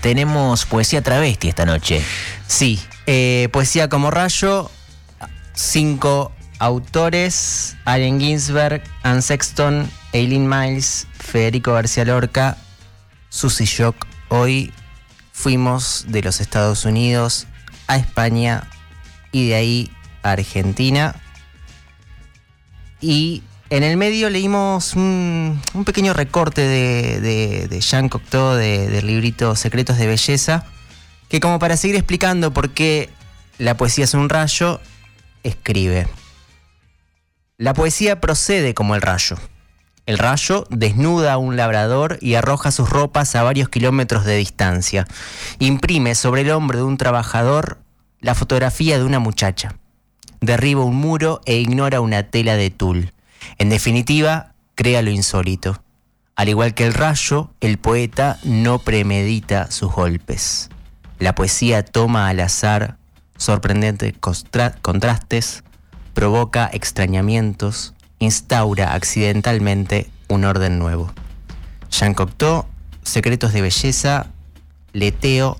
tenemos poesía travesti esta noche. Sí, eh, poesía como rayo, cinco autores, Allen Ginsberg, Anne Sexton, Eileen Miles, Federico García Lorca, Susy Shock. Hoy fuimos de los Estados Unidos a España y de ahí a Argentina. Y en el medio leímos un, pequeño recorte de, Jean Cocteau del librito Secretos de Belleza, que como para seguir explicando por qué la poesía es un rayo, escribe. La poesía procede como el rayo. El rayo desnuda a un labrador y arroja sus ropas a varios kilómetros de distancia. Imprime sobre el hombro de un trabajador la fotografía de una muchacha. Derriba un muro e ignora una tela de tul. En definitiva, crea lo insólito. Al igual que el rayo, el poeta no premedita sus golpes. La poesía toma al azar sorprendentes contrastes, provoca extrañamientos, instaura accidentalmente un orden nuevo. Jean Cocteau, Secretos de Belleza, leteo,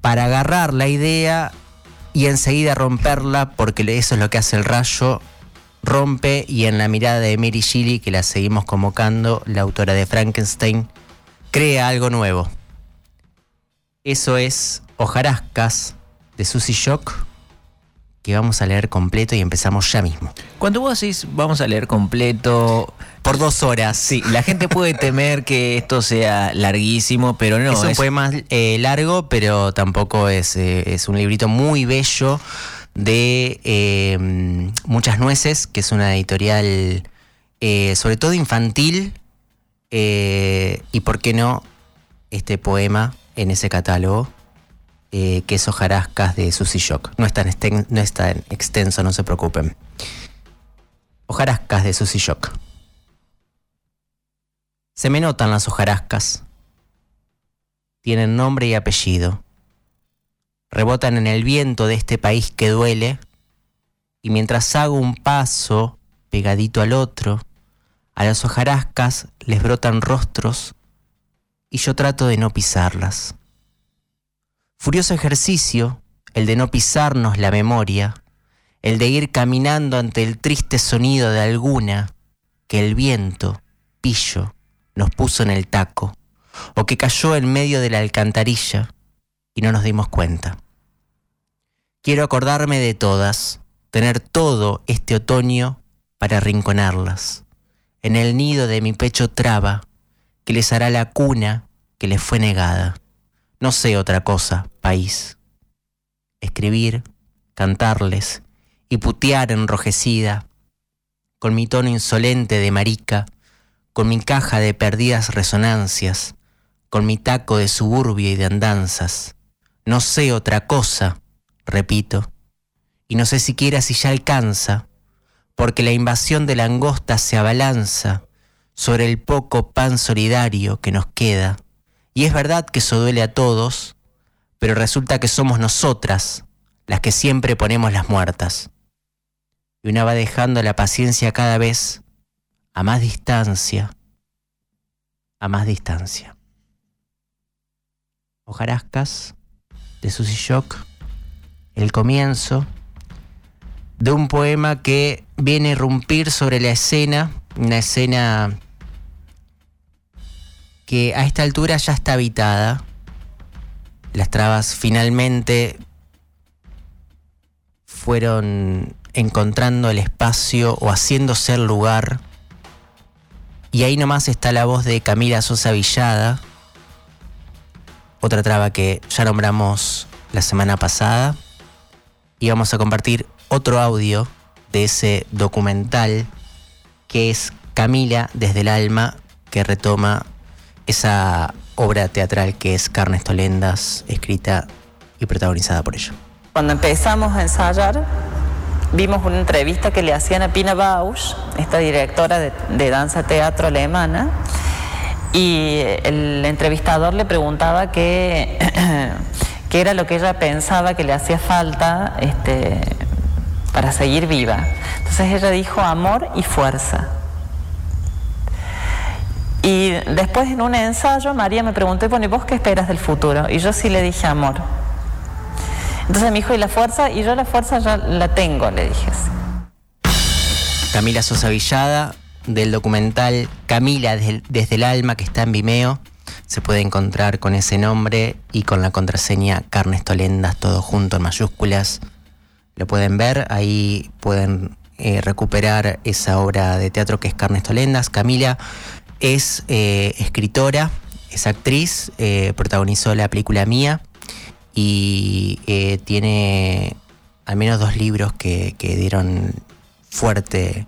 para agarrar la idea y enseguida romperla, porque eso es lo que hace el rayo, rompe y en la mirada de Mary Shelley, que la seguimos convocando, la autora de Frankenstein, crea algo nuevo. Eso es Hojarascas de Susie Shock, que vamos a leer completo y empezamos ya mismo. Cuando vos decís vamos a leer completo... Por dos horas. Sí, la gente puede temer que esto sea larguísimo, pero no. Es un poema eh, largo, pero tampoco es, eh, es un librito muy bello de eh, Muchas Nueces, que es una editorial sobre todo infantil, y por qué no este poema en ese catálogo eh, que es hojarascas de Susy Shock. No es, tan no es tan extenso, no se preocupen. Hojarascas de Susy Shock. Se me notan las hojarascas. Tienen nombre y apellido. Rebotan en el viento de este país que duele. Y mientras hago un paso pegadito al otro, a las hojarascas les brotan rostros y yo trato de no pisarlas. Furioso ejercicio, el de no pisarnos la memoria, el de ir caminando ante el triste sonido de alguna que el viento, pillo, nos puso en el taco, o que cayó en medio de la alcantarilla y no nos dimos cuenta. Quiero acordarme de todas, tener todo este otoño para arrinconarlas, en el nido de mi pecho traba, que les hará la cuna que les fue negada. No sé otra cosa, país. Escribir, cantarles y putear enrojecida, con mi tono insolente de marica, con mi caja de perdidas resonancias, con mi taco de suburbio y de andanzas. No sé otra cosa, repito, y no sé siquiera si ya alcanza, porque la invasión de la angosta se abalanza sobre el poco pan solidario que nos queda y es verdad que eso duele a todos, pero resulta que somos nosotras las que siempre ponemos las muertas. Y una va dejando la paciencia cada vez a más distancia, a más distancia. Hojarascas de Susy Shock, el comienzo de un poema que viene a irrumpir sobre la escena, una escena que a esta altura ya está habitada. Las trabas finalmente fueron encontrando el espacio o haciéndose el lugar. Y ahí nomás está la voz de Camila Sosa Villada, otra traba que ya nombramos la semana pasada. Y vamos a compartir otro audio de ese documental que es Camila desde el alma que retoma esa obra teatral que es Carnes Tolendas, escrita y protagonizada por ella. Cuando empezamos a ensayar, vimos una entrevista que le hacían a Pina Bausch, esta directora de, danza teatro alemana, y el entrevistador le preguntaba qué, era lo que ella pensaba que le hacía falta este, para seguir viva. Entonces ella dijo amor y fuerza. Y después en un ensayo María me preguntó, bueno, ¿y vos qué esperas del futuro? Y yo sí le dije amor. Entonces me dijo, ¿y la fuerza? Y yo la fuerza ya la tengo, le dije. Camila Sosa Villada, del documental Camila desde el alma, que está en Vimeo. Se puede encontrar con ese nombre y con la contraseña Carnes Tolendas, todo junto en mayúsculas. Lo pueden ver, ahí pueden eh, recuperar esa obra de teatro que es Carnes Tolendas. Camila es eh, escritora, es actriz, eh, protagonizó la película Mía y tiene al menos dos libros que, que dieron fuerte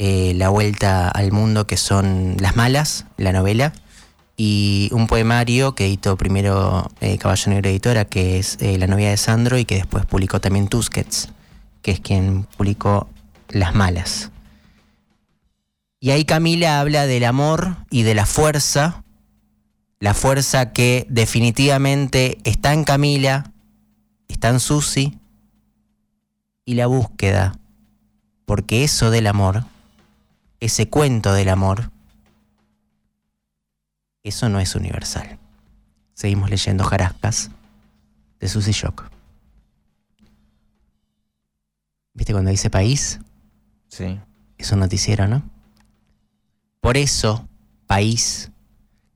la vuelta al mundo, que son Las Malas, la novela, y un poemario que editó primero eh, Caballo Negro Editora, que es eh, La novia de Sandro, y que después publicó también Tusquets, que es quien publicó Las Malas. Y ahí Camila habla del amor y de la fuerza, la fuerza que definitivamente está en Camila, está en Susi, y la búsqueda, porque eso del amor, ese cuento del amor, eso no es universal. Seguimos leyendo Jarascas de Susy Shock. ¿Viste cuando dice país? Sí. Es un noticiero, ¿no? Por eso, país,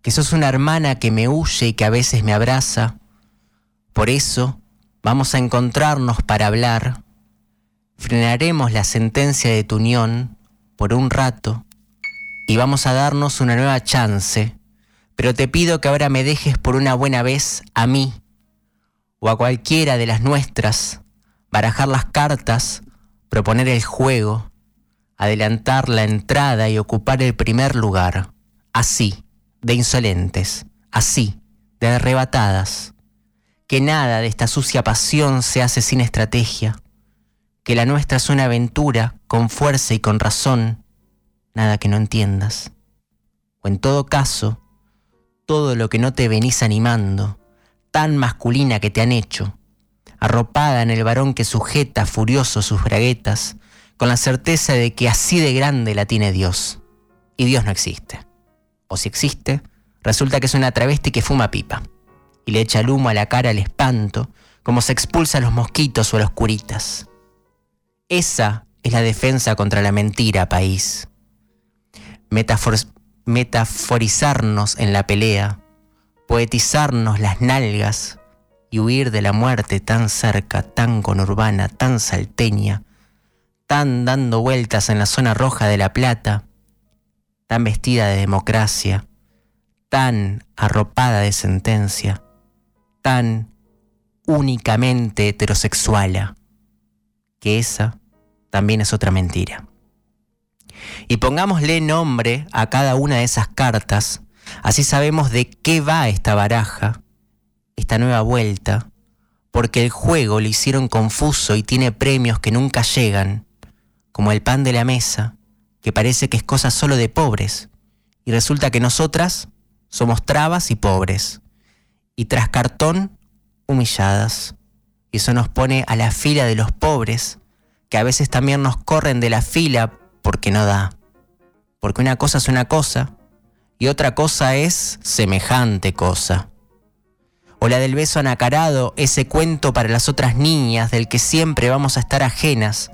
que sos una hermana que me huye y que a veces me abraza. Por eso, vamos a encontrarnos para hablar. Frenaremos la sentencia de tu unión por un rato y vamos a darnos una nueva chance pero te pido que ahora me dejes por una buena vez a mí o a cualquiera de las nuestras, barajar las cartas, proponer el juego, adelantar la entrada y ocupar el primer lugar, así, de insolentes, así, de arrebatadas, que nada de esta sucia pasión se hace sin estrategia, que la nuestra es una aventura con fuerza y con razón, nada que no entiendas, o en todo caso, todo lo que no te venís animando, tan masculina que te han hecho, arropada en el varón que sujeta furioso sus braguetas, con la certeza de que así de grande la tiene Dios. Y Dios no existe. O si existe, resulta que es una travesti que fuma pipa y le echa el humo a la cara al espanto, como se expulsa a los mosquitos o a los curitas. Esa es la defensa contra la mentira, país. Metaforizarnos en la pelea, poetizarnos las nalgas y huir de la muerte tan cerca, tan conurbana, tan salteña, tan dando vueltas en la zona roja de La Plata, tan vestida de democracia, tan arropada de sentencia, tan únicamente heterosexuala, que esa también es otra mentira y pongámosle nombre a cada una de esas cartas, así sabemos de qué va esta baraja, esta nueva vuelta, porque el juego le hicieron confuso y tiene premios que nunca llegan, como el pan de la mesa, que parece que es cosa solo de pobres, y resulta que nosotras somos trabas y pobres, y tras cartón, humilladas. Y eso nos pone a la fila de los pobres, que a veces también nos corren de la fila porque no da. Porque una cosa es una cosa y otra cosa es semejante cosa. O la del beso anacarado, ese cuento para las otras niñas del que siempre vamos a estar ajenas.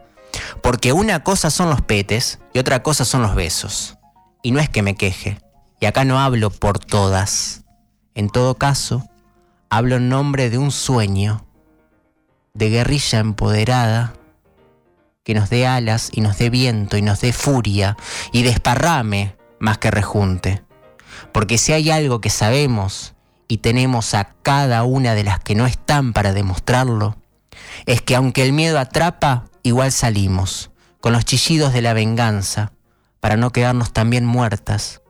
Porque una cosa son los petes y otra cosa son los besos. Y no es que me queje, y acá no hablo por todas. En todo caso, hablo en nombre de un sueño, de guerrilla empoderada que nos dé alas y nos dé viento y nos dé furia y desparrame más que rejunte. Porque si hay algo que sabemos y tenemos a cada una de las que no están para demostrarlo, es que aunque el miedo atrapa, igual salimos, con los chillidos de la venganza, para no quedarnos también muertas.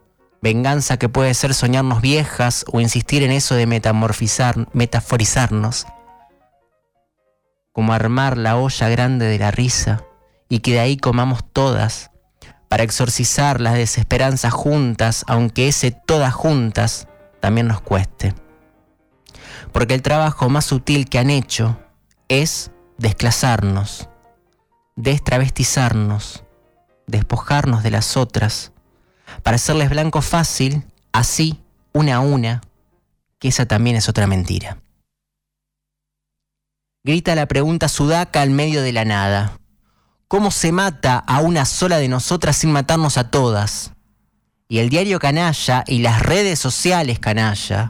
Venganza que puede ser soñarnos viejas o insistir en eso de metamorfizar, metaforizarnos, como armar la olla grande de la risa y que de ahí comamos todas, para exorcizar las desesperanzas juntas, aunque ese todas juntas también nos cueste. Porque el trabajo más sutil que han hecho es desclasarnos, destravestizarnos, despojarnos de las otras, para hacerles blanco fácil, así, una a una, que esa también es otra mentira. Grita la pregunta sudaca al medio de la nada. ¿Cómo se mata a una sola de nosotras sin matarnos a todas? Y el diario canalla y las redes sociales canallas,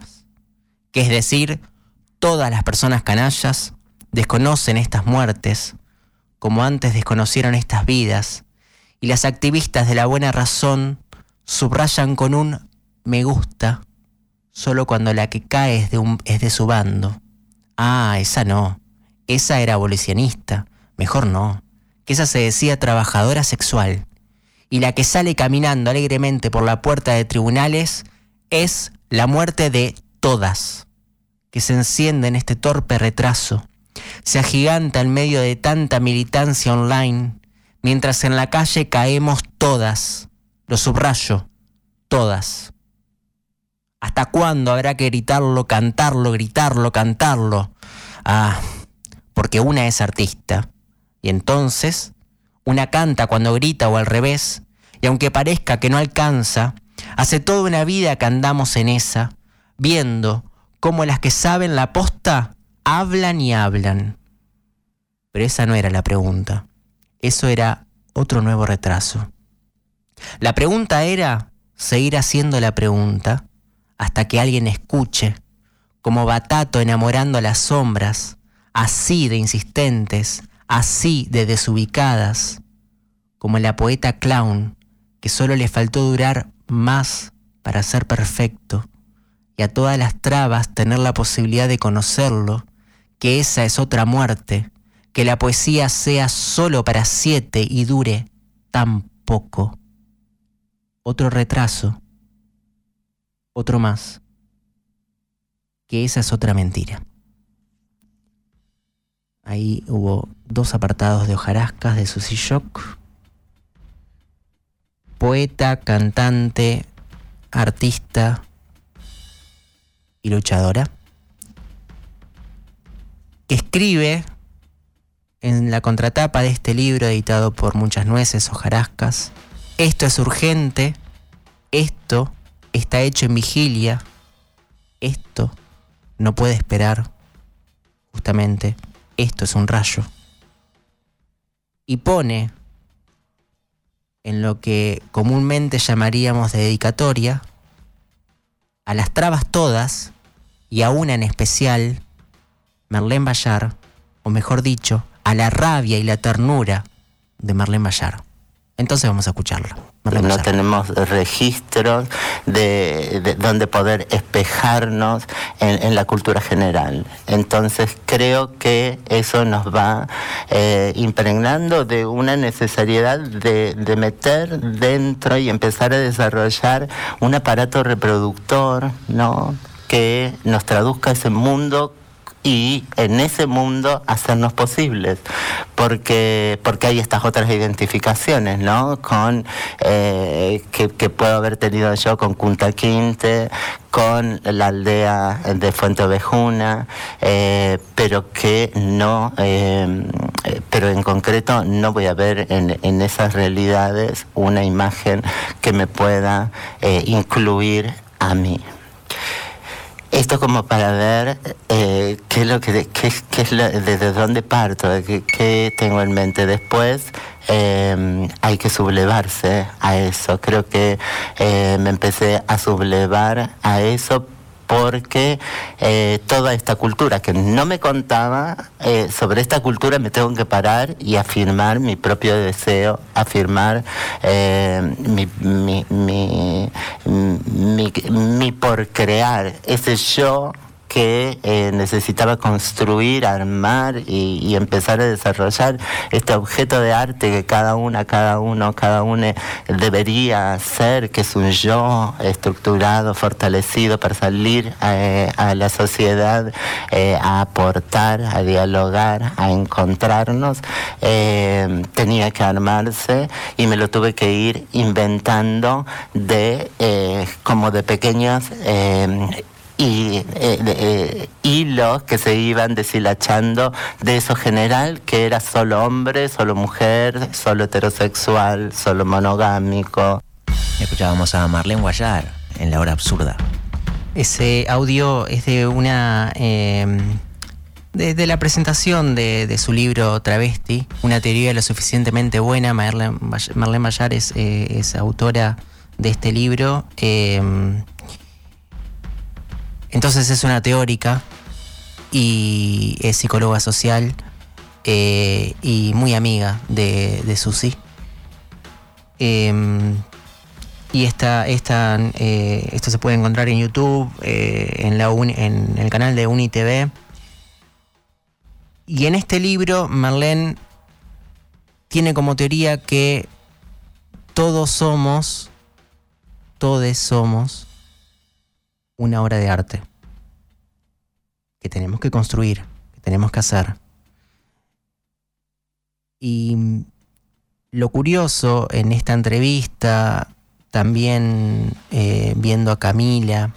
que es decir, todas las personas canallas, desconocen estas muertes, como antes desconocieron estas vidas, y las activistas de la buena razón subrayan con un me gusta solo cuando la que cae es de, es de su bando. Ah, esa no, esa era abolicionista, mejor no, que esa se decía trabajadora sexual, y la que sale caminando alegremente por la puerta de tribunales es la muerte de todas, que se enciende en este torpe retraso, se agiganta en medio de tanta militancia online, mientras en la calle caemos todas, lo subrayo, todas. ¿Hasta cuándo habrá que gritarlo, cantarlo, gritarlo, cantarlo? Ah, porque una es artista. Y entonces, una canta cuando grita o al revés, y aunque parezca que no alcanza, hace toda una vida que andamos en esa, viendo cómo las que saben la posta hablan y hablan. Pero esa no era la pregunta. Eso era otro nuevo retraso. La pregunta era seguir haciendo la pregunta hasta que alguien escuche, como Batato enamorando a las sombras, así de insistentes, así de desubicadas, como la poeta clown, que solo le faltó durar más para ser perfecto, y a todas las trabas tener la posibilidad de conocerlo, que esa es otra muerte, que la poesía sea solo para siete y dure tan poco. Otro retraso, otro más, que esa es otra mentira. Ahí hubo dos apartados de hojarascas de Susie Shock. Poeta, cantante, artista y luchadora. Que escribe en la contratapa de este libro editado por Muchas Nueces, Hojarascas. Esto es urgente, esto está hecho en vigilia, esto no puede esperar, justamente, esto es un rayo. Y pone en lo que comúnmente llamaríamos de dedicatoria a las trabas todas y a una en especial, Merlén Bayar, o mejor dicho, a la rabia y la ternura de Marlene Bayar. Entonces vamos a escucharlo. no tenemos registros de, donde poder espejarnos en, la cultura general. Entonces creo que eso nos va eh, impregnando de una necesidad de, de, meter dentro y empezar a desarrollar un aparato reproductor, ¿no? que nos traduzca ese mundo y en ese mundo hacernos posibles, porque, porque hay estas otras identificaciones, ¿no? Con eh, que, puedo haber tenido yo con Punta Quinte, con la aldea de Fuente Ovejuna, eh, pero que no, eh, pero en concreto no voy a ver en, esas realidades una imagen que me pueda incluir a mí. Esto como para ver eh, qué es lo que, es desde dónde parto, qué, tengo en mente después. Eh, hay que sublevarse a eso. Creo que eh, me empecé a sublevar a eso porque eh, toda esta cultura que no me contaba, eh, sobre esta cultura me tengo que parar y afirmar mi propio deseo, afirmar eh, mi, mi, mi, mi por crear, ese yo que eh, necesitaba construir, armar y, empezar a desarrollar este objeto de arte que cada una, cada uno, cada uno debería ser, que es un yo estructurado, fortalecido para salir eh, a, la sociedad, eh, a aportar, a dialogar, a encontrarnos, tenía que armarse y me lo tuve que ir inventando de como de pequeñas y eh, eh, hilos que se iban deshilachando de eso general que era solo hombre, solo mujer, solo heterosexual, solo monogámico. Escuchábamos a Marlene Guayar en La Hora Absurda. Ese audio es de una. Eh, de, la presentación de, su libro Travesti, una teoría lo suficientemente buena. Marlene, Marlene Bayar es, eh, autora de este libro. Eh, entonces es una teórica y es psicóloga social y muy amiga de, Susi. Y esta, esta, eh, esto se puede encontrar en YouTube, eh, en, la en el canal de UniTV. Y en este libro, Marlene tiene como teoría que todos somos, todos somos una obra de arte que tenemos que construir, que tenemos que hacer. Y lo curioso en esta entrevista también eh, viendo a Camila,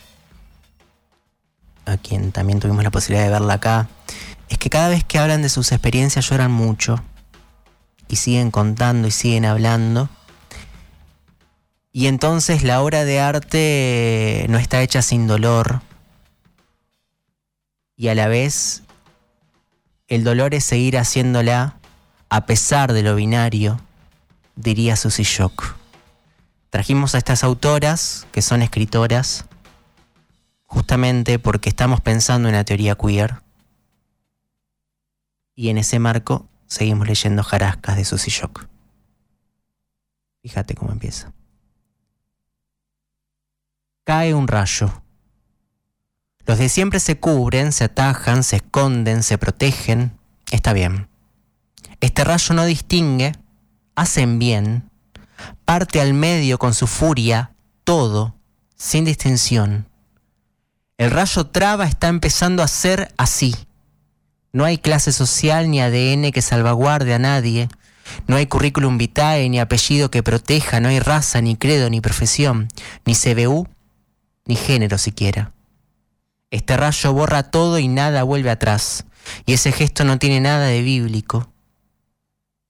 a quien también tuvimos la posibilidad de verla acá, es que cada vez que hablan de sus experiencias lloran mucho y siguen contando y siguen hablando. Y entonces la obra de arte no está hecha sin dolor. Y a la vez el dolor es seguir haciéndola a pesar de lo binario, diría Susie Shock. Trajimos a estas autoras, que son escritoras, justamente porque estamos pensando en la teoría queer. Y en ese marco seguimos leyendo Jarascas de Susie Shock. Fíjate cómo empieza. Cae un rayo. Los de siempre se cubren, se atajan, se esconden, se protegen. Está bien. Este rayo no distingue, hacen bien, parte al medio con su furia, todo, sin distinción. El rayo traba está empezando a ser así. No hay clase social ni ADN que salvaguarde a nadie. No hay currículum vitae ni apellido que proteja. No hay raza, ni credo, ni profesión, ni CBU, ni género siquiera. Este rayo borra todo y nada vuelve atrás. Y ese gesto no tiene nada de bíblico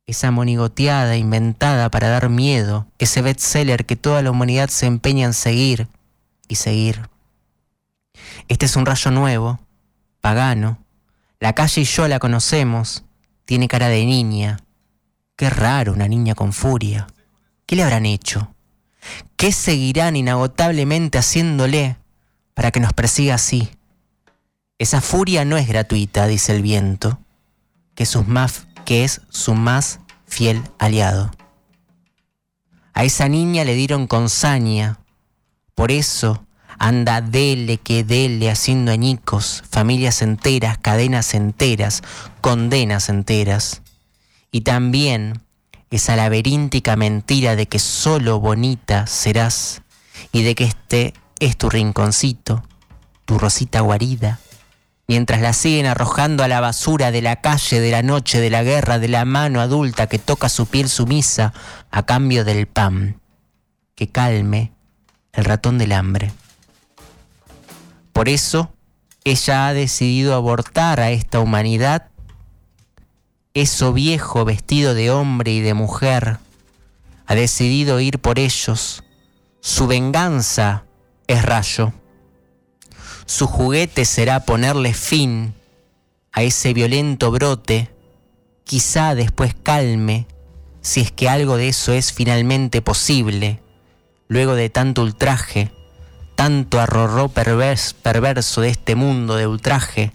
esa monigoteada inventada para dar miedo, ese bestseller que toda la humanidad se empeña en seguir y seguir. Este es un rayo nuevo, pagano. La calle y yo la conocemos. Tiene cara de niña. Qué raro una niña con furia. ¿Qué le habrán hecho? ¿Qué seguirán inagotablemente haciéndole para que nos persiga así? Esa furia no es gratuita, dice el viento, que sus que es su más fiel aliado. A esa niña le dieron con saña, por eso anda dele que dele haciendo añicos, familias enteras, cadenas enteras, condenas enteras. Y también esa laberíntica mentira de que solo bonita serás y de que este es tu rinconcito, tu rosita guarida, mientras la siguen arrojando a la basura de la calle, de la noche, de la guerra, de la mano adulta que toca su piel sumisa a cambio del pan, que calme el ratón del hambre. Por eso, ella ha decidido abortar a esta humanidad, eso viejo vestido de hombre y de mujer, ha decidido ir por ellos. Su venganza es rayo. Su juguete será ponerle fin a ese violento brote, quizá después calme, si es que algo de eso es finalmente posible, luego de tanto ultraje, tanto arrorró perverso de este mundo de ultraje,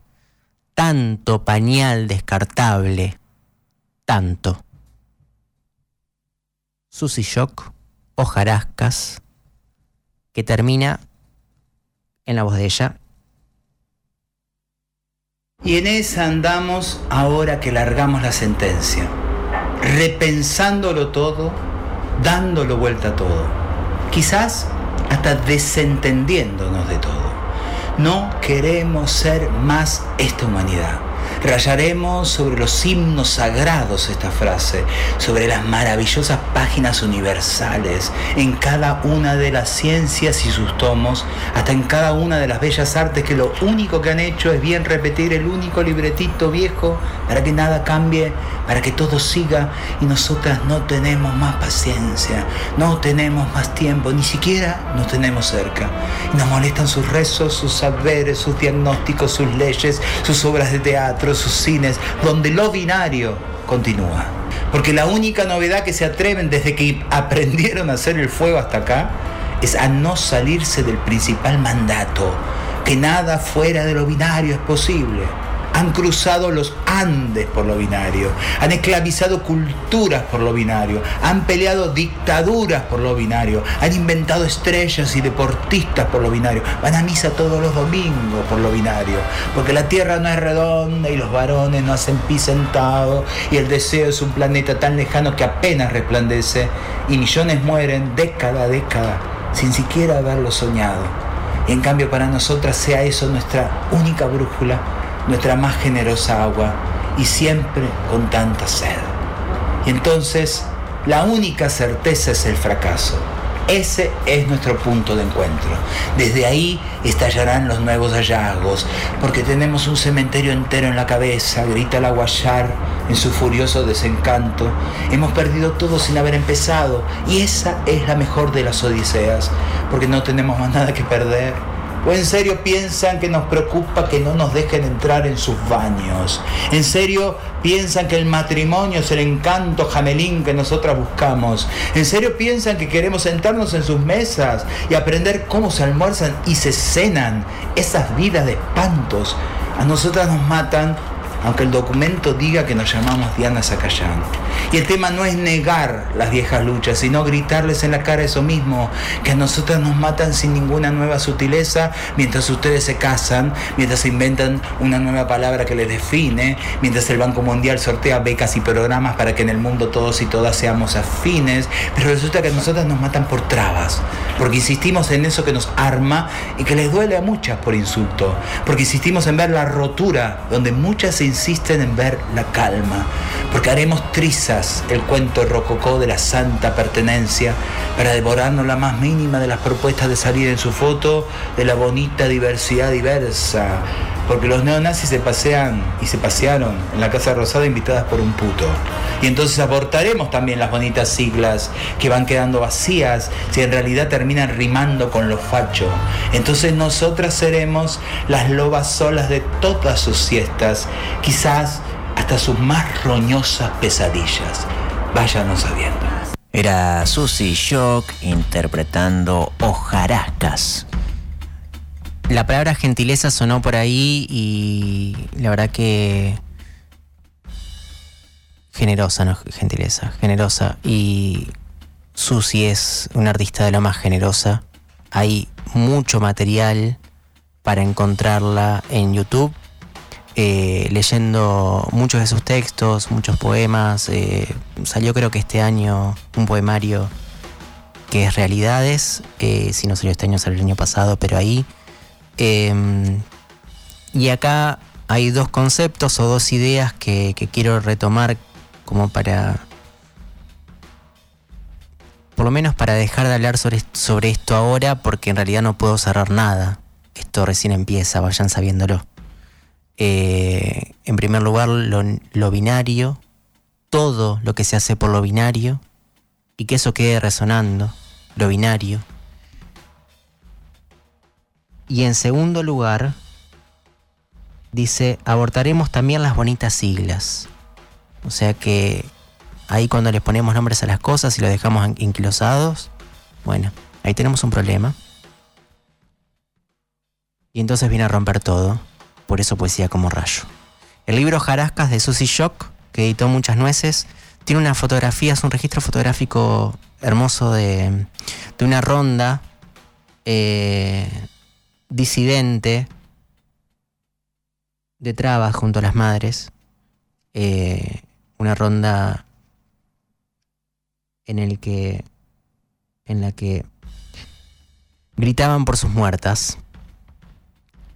tanto pañal descartable, tanto. Susy Shock, hojarascas, que termina en la voz de ella. Y en esa andamos ahora que largamos la sentencia, repensándolo todo, dándolo vuelta a todo, quizás hasta desentendiéndonos de todo. No queremos ser más esta humanidad. Rayaremos sobre los himnos sagrados esta frase, sobre las maravillosas páginas universales, en cada una de las ciencias y sus tomos, hasta en cada una de las bellas artes que lo único que han hecho es bien repetir el único libretito viejo para que nada cambie, para que todo siga y nosotras no tenemos más paciencia, no tenemos más tiempo, ni siquiera nos tenemos cerca. Nos molestan sus rezos, sus saberes, sus diagnósticos, sus leyes, sus obras de teatro, sus cines, donde lo binario continúa. Porque la única novedad que se atreven desde que aprendieron a hacer el fuego hasta acá es a no salirse del principal mandato, que nada fuera de lo binario es posible han cruzado los Andes por lo binario, han esclavizado culturas por lo binario, han peleado dictaduras por lo binario, han inventado estrellas y deportistas por lo binario, van a misa todos los domingos por lo binario, porque la tierra no es redonda y los varones no hacen pis sentado y el deseo es un planeta tan lejano que apenas resplandece y millones mueren década a década sin siquiera haberlo soñado. Y en cambio para nosotras sea eso nuestra única brújula nuestra más generosa agua y siempre con tanta sed. Y entonces la única certeza es el fracaso. Ese es nuestro punto de encuentro. Desde ahí estallarán los nuevos hallazgos, porque tenemos un cementerio entero en la cabeza, grita la guayar en su furioso desencanto. Hemos perdido todo sin haber empezado, y esa es la mejor de las odiseas, porque no tenemos más nada que perder ¿O en serio piensan que nos preocupa que no nos dejen entrar en sus baños? ¿En serio piensan que el matrimonio es el encanto jamelín que nosotras buscamos? ¿En serio piensan que queremos sentarnos en sus mesas y aprender cómo se almuerzan y se cenan esas vidas de espantos? A nosotras nos matan aunque el documento diga que nos llamamos Diana Zacayán. Y el tema no es negar las viejas luchas, sino gritarles en la cara eso mismo, que a nosotras nos matan sin ninguna nueva sutileza, mientras ustedes se casan, mientras se inventan una nueva palabra que les define, mientras el Banco Mundial sortea becas y programas para que en el mundo todos y todas seamos afines, pero resulta que a nosotras nos matan por trabas, porque insistimos en eso que nos arma y que les duele a muchas por insulto, porque insistimos en ver la rotura donde muchas se insisten en ver la calma, porque haremos trizas el cuento rococó de la santa pertenencia para devorarnos la más mínima de las propuestas de salir en su foto de la bonita diversidad diversa, porque los neonazis se pasean y se pasearon en la Casa Rosada invitadas por un puto. Y entonces abortaremos también las bonitas siglas que van quedando vacías si en realidad terminan rimando con los fachos. Entonces nosotras seremos las lobas solas de todas sus siestas, quizás hasta sus más roñosas pesadillas. Váyanos sabiendo. Era Susy Shock interpretando Hojarascas. La palabra gentileza sonó por ahí y la verdad que generosa, no gentileza, generosa. Y Susi es una artista de lo más generosa. Hay mucho material para encontrarla en YouTube, eh, leyendo muchos de sus textos, muchos poemas. Eh, salió creo que este año un poemario que es Realidades, eh, si no salió este año, salió el año pasado, pero ahí Em, y acá hay dos conceptos o dos ideas que, quiero retomar como para, por lo menos para dejar de hablar sobre, esto ahora, porque en realidad no puedo cerrar nada. Esto recién empieza, vayan sabiéndolo. Eh, en primer lugar, lo, binario, todo lo que se hace por lo binario, y que eso quede resonando, lo binario. Y en segundo lugar, dice, abortaremos también las bonitas siglas. O sea que ahí cuando les ponemos nombres a las cosas y los dejamos inquilosados, bueno, ahí tenemos un problema. Y entonces viene a romper todo. Por eso poesía como rayo. El libro Jarascas de Susie Shock, que editó muchas nueces, tiene una fotografía, un registro fotográfico hermoso de, de una ronda eh, disidente de trabas junto a las madres, eh, una ronda en el que en la que gritaban por sus muertas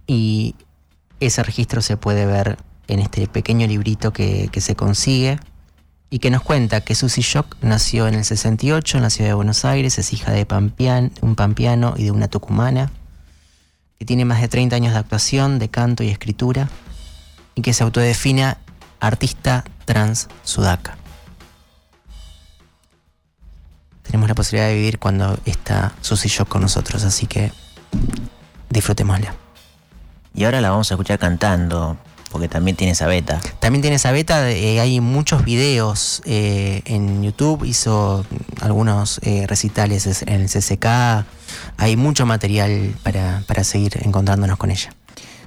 y ese registro se puede ver en este pequeño librito que, se consigue y que nos cuenta que Susie Shock nació en el 68 en la ciudad de Buenos Aires, es hija de un pampeano y de una tucumana, que tiene más de 30 años de actuación, de canto y escritura, y que se autodefina artista trans sudaca. Tenemos la posibilidad de vivir cuando está Susie Shock con nosotros, así que disfrutémosla. Y ahora la vamos a escuchar cantando, porque también tiene esa beta. También tiene esa beta, eh, hay muchos videos eh, en YouTube, hizo algunos eh, recitales es- en el CCK, hay mucho material para, para seguir encontrándonos con ella.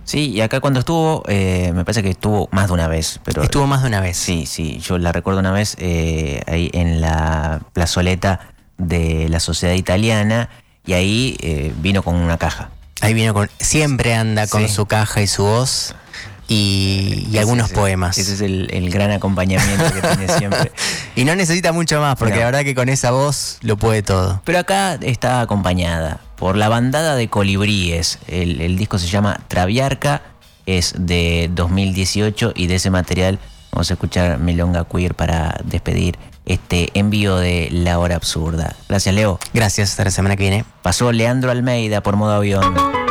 Sí, y acá cuando estuvo, eh, me parece que estuvo más de una vez. Pero Estuvo más de una vez. Sí, sí, yo la recuerdo una vez eh, ahí en la plazoleta de la Sociedad Italiana y ahí eh, vino con una caja. Ahí vino con, siempre anda con Sí. su caja y su voz y, y algunos es- poemas. Ese es el, el gran acompañamiento que tiene siempre. Y no necesita mucho más, porque No. la verdad que con esa voz lo puede todo. Pero acá está acompañada por la bandada de colibríes. El, el disco se llama Traviarca, es de 2018 y de ese material vamos a escuchar Milonga Queer para despedir este envío de La Hora Absurda. Gracias, Leo. Gracias, hasta la semana que viene. Pasó Leandro Almeida por modo avión.